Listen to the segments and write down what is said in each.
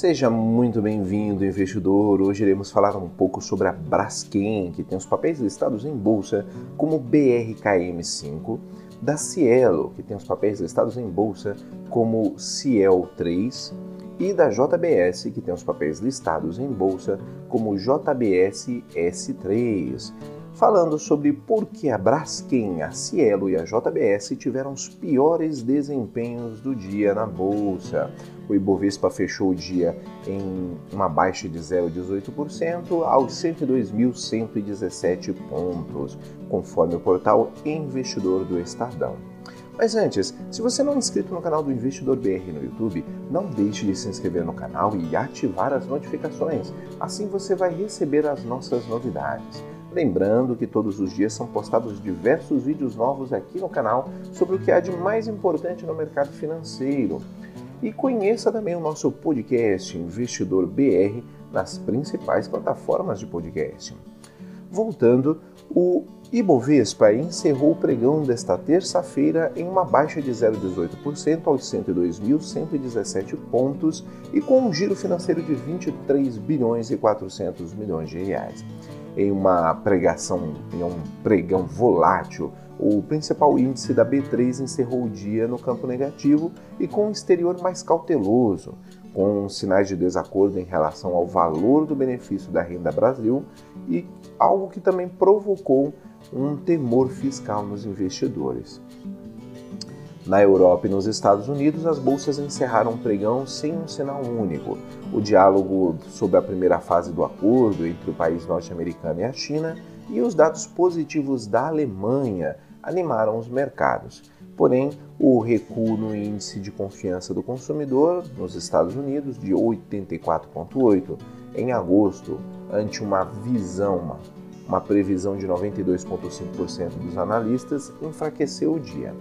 Seja muito bem-vindo, investidor. Hoje iremos falar um pouco sobre a Braskem, que tem os papéis listados em bolsa como BRKM5, da Cielo, que tem os papéis listados em bolsa como Ciel3, e da JBS, que tem os papéis listados em bolsa como JBS S3 falando sobre por que a Braskem, a Cielo e a JBS tiveram os piores desempenhos do dia na bolsa. O Ibovespa fechou o dia em uma baixa de 0,18% aos 102.117 pontos, conforme o portal Investidor do Estadão. Mas antes, se você não é inscrito no canal do Investidor BR no YouTube, não deixe de se inscrever no canal e ativar as notificações. Assim você vai receber as nossas novidades. Lembrando que todos os dias são postados diversos vídeos novos aqui no canal sobre o que há de mais importante no mercado financeiro. E conheça também o nosso podcast Investidor BR nas principais plataformas de podcast. Voltando, o Ibovespa encerrou o pregão desta terça-feira em uma baixa de 0,18% aos 102.117 pontos e com um giro financeiro de 23 bilhões e 400 milhões de reais em uma pregação, em um pregão volátil, o principal índice da B3 encerrou o dia no campo negativo e com um exterior mais cauteloso, com sinais de desacordo em relação ao valor do benefício da renda Brasil e algo que também provocou um temor fiscal nos investidores. Na Europa e nos Estados Unidos, as bolsas encerraram o pregão sem um sinal único. O diálogo sobre a primeira fase do acordo entre o país norte-americano e a China e os dados positivos da Alemanha animaram os mercados. Porém, o recuo no índice de confiança do consumidor nos Estados Unidos, de 84,8 em agosto, ante uma visão, uma, uma previsão de 92,5% dos analistas, enfraqueceu o dia.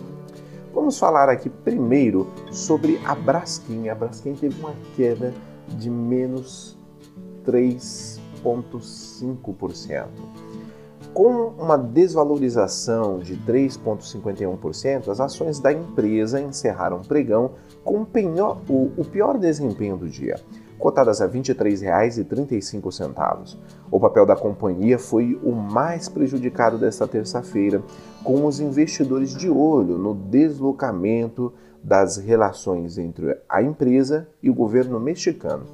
Vamos falar aqui primeiro sobre a Braskem. A Braskem teve uma queda de menos 3,5%. Com uma desvalorização de 3,51%, as ações da empresa encerraram o pregão com o pior desempenho do dia cotadas a R$ 23,35. O papel da companhia foi o mais prejudicado desta terça-feira, com os investidores de olho no deslocamento das relações entre a empresa e o governo mexicano.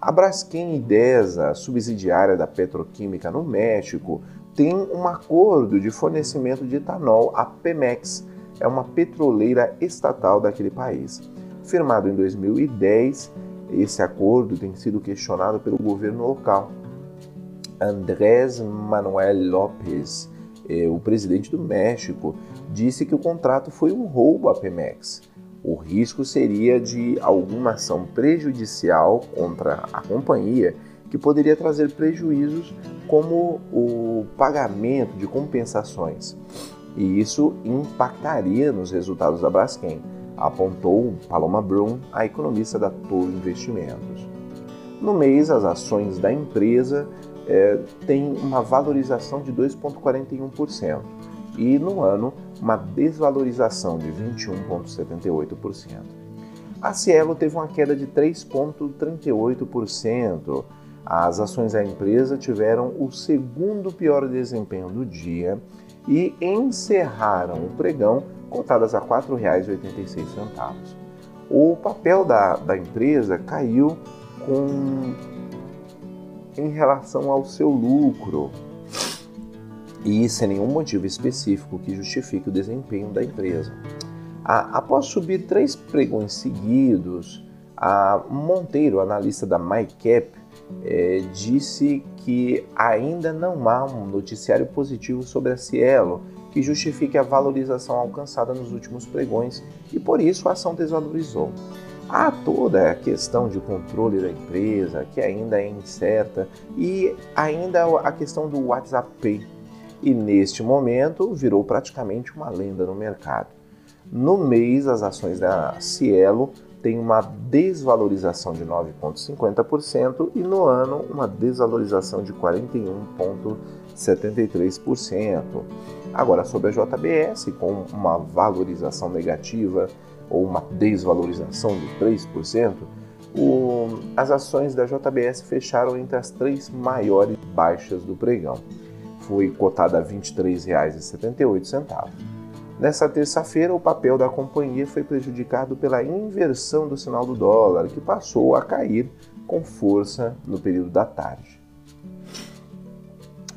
A Braskem Idesa, subsidiária da petroquímica no México, tem um acordo de fornecimento de etanol à Pemex, é uma petroleira estatal daquele país. Firmado em 2010, esse acordo tem sido questionado pelo governo local. Andrés Manuel López, eh, o presidente do México, disse que o contrato foi um roubo à Pemex. O risco seria de alguma ação prejudicial contra a companhia que poderia trazer prejuízos como o pagamento de compensações. E isso impactaria nos resultados da Braskem apontou Paloma Brum, a economista da Toro Investimentos. No mês, as ações da empresa é, têm uma valorização de 2,41% e no ano uma desvalorização de 21,78%. A Cielo teve uma queda de 3,38%. As ações da empresa tiveram o segundo pior desempenho do dia e encerraram o pregão cotadas a R$ 4,86. O papel da, da empresa caiu com, em relação ao seu lucro, e sem nenhum motivo específico que justifique o desempenho da empresa. A, após subir três pregões seguidos, a Monteiro, analista da MyCap, é, disse que ainda não há um noticiário positivo sobre a Cielo que justifique a valorização alcançada nos últimos pregões e por isso a ação desvalorizou. Há toda a questão de controle da empresa que ainda é incerta e ainda a questão do WhatsApp Pay. E neste momento virou praticamente uma lenda no mercado. No mês, as ações da Cielo têm uma desvalorização de 9,50% e no ano uma desvalorização de 41,73%. Agora, sobre a JBS, com uma valorização negativa ou uma desvalorização de 3%, o, as ações da JBS fecharam entre as três maiores baixas do pregão. Foi cotada a R$ 23,78. Nessa terça-feira, o papel da companhia foi prejudicado pela inversão do sinal do dólar, que passou a cair com força no período da tarde.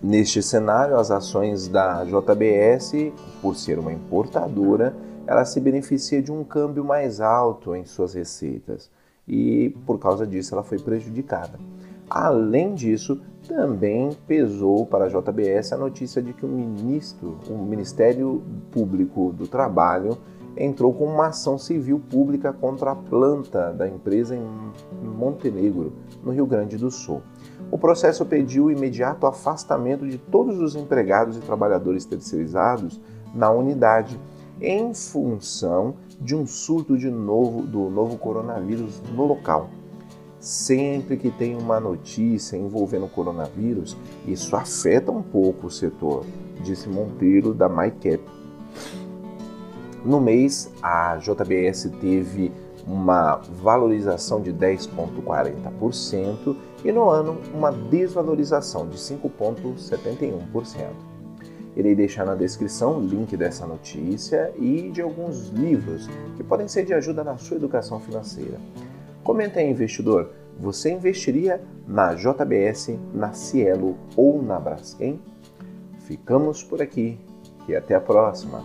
Neste cenário, as ações da JBS, por ser uma importadora, ela se beneficia de um câmbio mais alto em suas receitas e por causa disso ela foi prejudicada. Além disso, também pesou para a JBS a notícia de que o ministro, o Ministério Público do Trabalho, entrou com uma ação civil pública contra a planta da empresa em Montenegro, no Rio Grande do Sul. O processo pediu o imediato afastamento de todos os empregados e trabalhadores terceirizados na unidade, em função de um surto de novo do novo coronavírus no local. Sempre que tem uma notícia envolvendo o coronavírus, isso afeta um pouco o setor, disse Monteiro da MyCap. No mês, a JBS teve uma valorização de 10,40% e no ano uma desvalorização de 5,71%. Irei deixar na descrição o link dessa notícia e de alguns livros que podem ser de ajuda na sua educação financeira. Comenta aí, investidor, você investiria na JBS, na Cielo ou na Braskem? Ficamos por aqui e até a próxima!